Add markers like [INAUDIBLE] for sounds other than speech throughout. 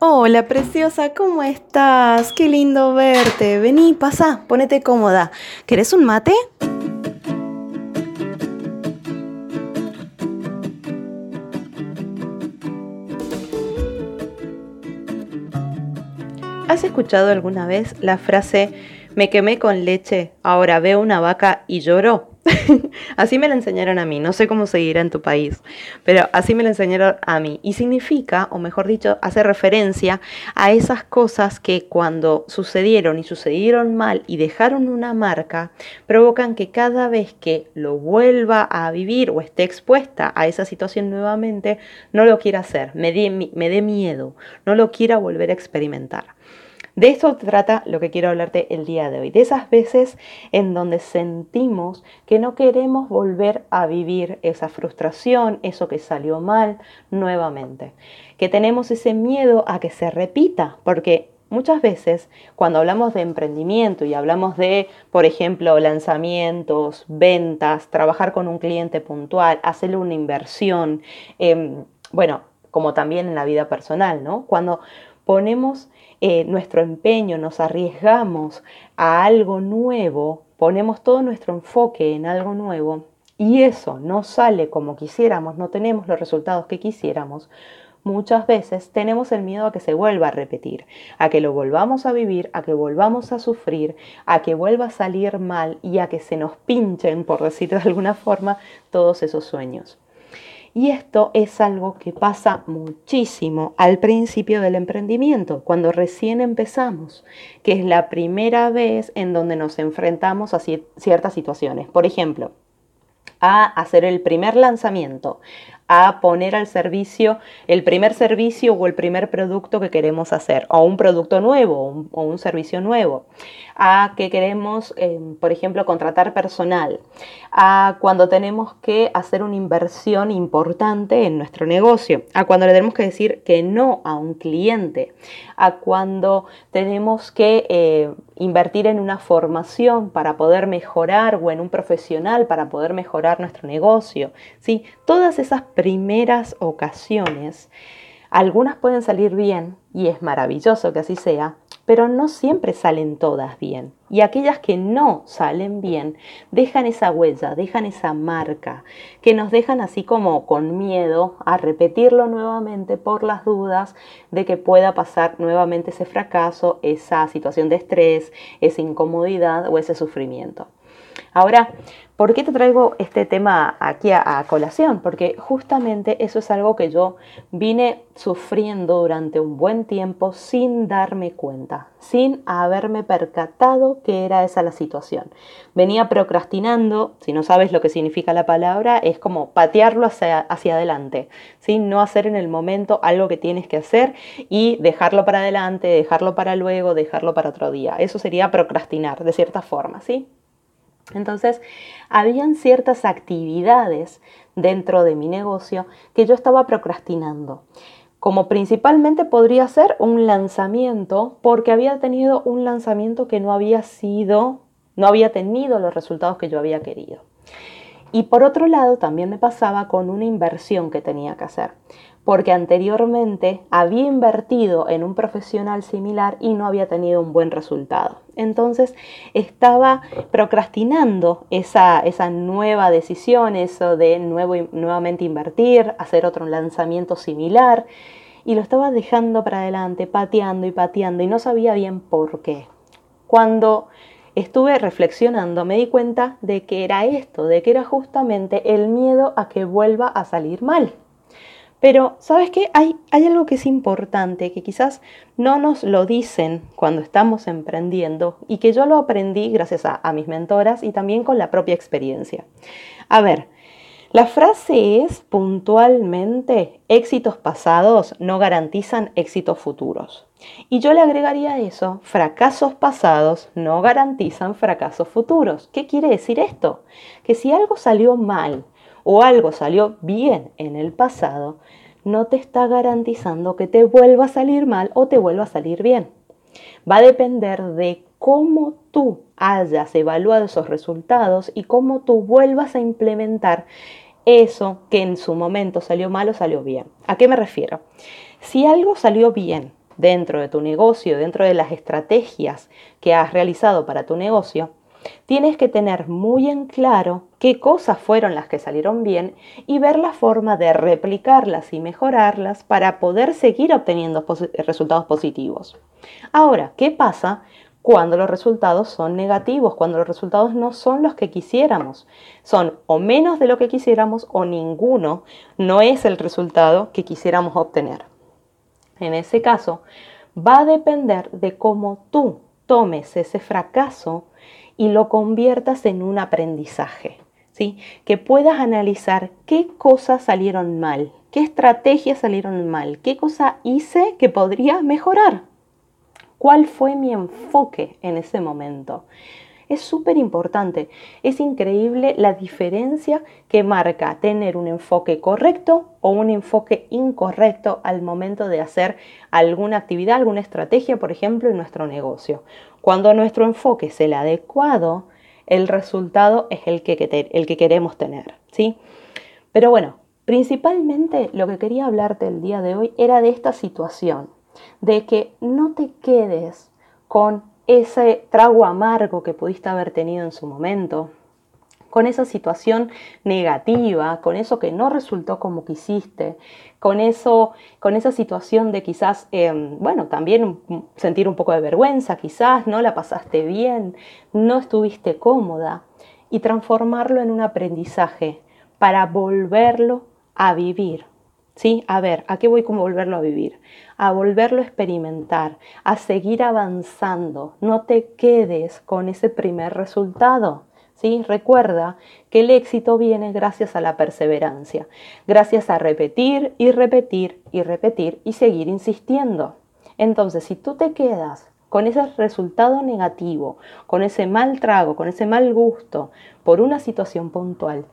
Hola, preciosa, ¿cómo estás? Qué lindo verte. Vení, pasa, ponete cómoda. ¿Querés un mate? ¿Has escuchado alguna vez la frase me quemé con leche, ahora veo una vaca y lloro? [LAUGHS] así me la enseñaron a mí, no sé cómo seguirá en tu país, pero así me la enseñaron a mí. Y significa, o mejor dicho, hace referencia a esas cosas que cuando sucedieron y sucedieron mal y dejaron una marca, provocan que cada vez que lo vuelva a vivir o esté expuesta a esa situación nuevamente, no lo quiera hacer, me dé, me miedo, no lo quiera volver a experimentar. De esto trata lo que quiero hablarte el día de hoy, de esas veces en donde sentimos que no queremos volver a vivir esa frustración, eso que salió mal nuevamente, que tenemos ese miedo a que se repita, porque muchas veces cuando hablamos de emprendimiento y hablamos de, por ejemplo, lanzamientos, ventas, trabajar con un cliente puntual, hacerle una inversión, em, bueno, como también en la vida personal, ¿no? Cuando ponemos eh, nuestro empeño, nos arriesgamos a algo nuevo, ponemos todo nuestro enfoque en algo nuevo y eso no sale como quisiéramos, no tenemos los resultados que quisiéramos, muchas veces tenemos el miedo a que se vuelva a repetir, a que lo volvamos a vivir, a que volvamos a sufrir, a que vuelva a salir mal y a que se nos pinchen, por decirlo de alguna forma, todos esos sueños. Y esto es algo que pasa muchísimo al principio del emprendimiento, cuando recién empezamos, que es la primera vez en donde nos enfrentamos a ciertas situaciones. Por ejemplo, a hacer el primer lanzamiento, a poner al servicio el primer servicio o el primer producto que queremos hacer, o un producto nuevo o un, servicio nuevo, a que queremos, eh, por ejemplo, contratar personal, a cuando tenemos que hacer una inversión importante en nuestro negocio, a cuando le tenemos que decir que no a un cliente, a cuando tenemos que eh, invertir en una formación para poder mejorar o en un profesional para poder mejorar nuestro negocio. ¿sí? Todas esas primeras ocasiones, algunas pueden salir bien y es maravilloso que así sea, pero no siempre salen todas bien. Y aquellas que no salen bien dejan esa huella, dejan esa marca, que nos dejan así como con miedo a repetirlo nuevamente por las dudas de que pueda pasar nuevamente ese fracaso, esa situación de estrés, esa incomodidad o ese sufrimiento. Ahora, ¿por qué te traigo este tema aquí a, colación? Porque justamente eso es algo que yo vine sufriendo durante un buen tiempo sin darme cuenta, sin haberme percatado que era esa la situación. Venía procrastinando, si no sabes lo que significa la palabra, es como patearlo hacia, hacia adelante, sin no hacer en el momento algo que tienes que hacer y dejarlo para adelante, dejarlo para luego, dejarlo para otro día. Eso sería procrastinar de cierta forma, ¿sí? Entonces, habían ciertas actividades dentro de mi negocio que yo estaba procrastinando. Como principalmente podría ser un lanzamiento, porque había tenido un lanzamiento que no había sido, no había tenido los resultados que yo había querido. Y por otro lado, también me pasaba con una inversión que tenía que hacer porque anteriormente había invertido en un profesional similar y no había tenido un buen resultado. Entonces estaba procrastinando esa, nueva decisión, eso de nuevo, nuevamente invertir, hacer otro lanzamiento similar, y lo estaba dejando para adelante, pateando y pateando, y no sabía bien por qué. Cuando estuve reflexionando me di cuenta de que era esto, de que era justamente el miedo a que vuelva a salir mal. Pero, ¿sabes qué? Hay, algo que es importante, que quizás no nos lo dicen cuando estamos emprendiendo y que yo lo aprendí gracias a, a mis mentoras y también con la propia experiencia. A ver, la frase es puntualmente, éxitos pasados no garantizan éxitos futuros. Y yo le agregaría eso, fracasos pasados no garantizan fracasos futuros. ¿Qué quiere decir esto? Que si algo salió mal o algo salió bien en el pasado, no te está garantizando que te vuelva a salir mal o te vuelva a salir bien. Va a depender de cómo tú hayas evaluado esos resultados y cómo tú vuelvas a implementar eso que en su momento salió mal o salió bien. ¿A qué me refiero? Si algo salió bien, dentro de tu negocio, dentro de las estrategias que has realizado para tu negocio, tienes que tener muy en claro qué cosas fueron las que salieron bien y ver la forma de replicarlas y mejorarlas para poder seguir obteniendo resultados positivos. Ahora, ¿qué pasa cuando los resultados son negativos, cuando los resultados no son los que quisiéramos? Son o menos de lo que quisiéramos o ninguno no es el resultado que quisiéramos obtener. En ese caso, va a depender de cómo tú tomes ese fracaso y lo conviertas en un aprendizaje. Que puedas analizar qué cosas salieron mal, qué estrategias salieron mal, qué cosa hice que podría mejorar, cuál fue mi enfoque en ese momento. Es súper importante. Es increíble la diferencia que marca tener un enfoque correcto o un enfoque incorrecto al momento de hacer alguna actividad, alguna estrategia, por ejemplo, en nuestro negocio. Cuando nuestro enfoque es el adecuado, el resultado es el que, el que queremos tener. ¿sí? Pero bueno, principalmente lo que quería hablarte el día de hoy era de esta situación, de que no te quedes con ese trago amargo que pudiste haber tenido en su momento, con esa situación negativa, con eso que no resultó como quisiste, con eso, con esa situación de quizás, em, bueno, también sentir un poco de vergüenza, quizás no la pasaste bien, no estuviste cómoda, y transformarlo en un aprendizaje para volverlo a vivir. ¿Sí? A ver, ¿a qué voy con volverlo a vivir? A volverlo a experimentar, a seguir avanzando. No te quedes con ese primer resultado. Recuerda que el éxito viene gracias a la perseverancia, gracias a repetir y repetir y repetir y seguir insistiendo. Entonces, si tú te quedas con ese resultado negativo, con ese mal trago, con ese mal gusto por una situación puntual,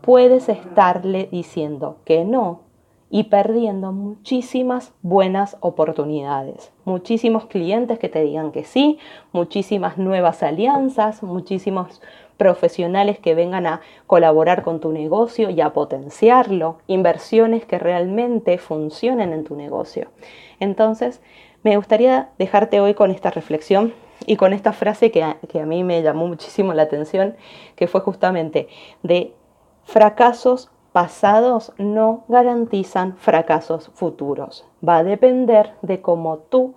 puedes estarle diciendo que no y perdiendo muchísimas buenas oportunidades, muchísimos clientes que te digan que sí, muchísimas nuevas alianzas, muchísimos profesionales que vengan a colaborar con tu negocio y a potenciarlo, inversiones que realmente funcionen en tu negocio. Entonces, me gustaría dejarte hoy con esta reflexión y con esta frase que a, que a mí me llamó muchísimo la atención, que fue justamente de fracasos pasados no garantizan fracasos futuros. Va a depender de cómo tú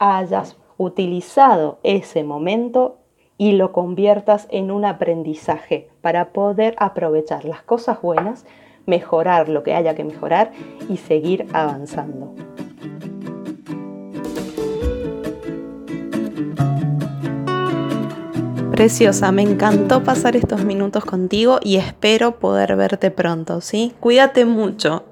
hayas utilizado ese momento y lo conviertas en un aprendizaje para poder aprovechar las cosas buenas, mejorar lo que haya que mejorar y seguir avanzando. Preciosa, me encantó pasar estos minutos contigo y espero poder verte pronto, ¿sí? Cuídate mucho.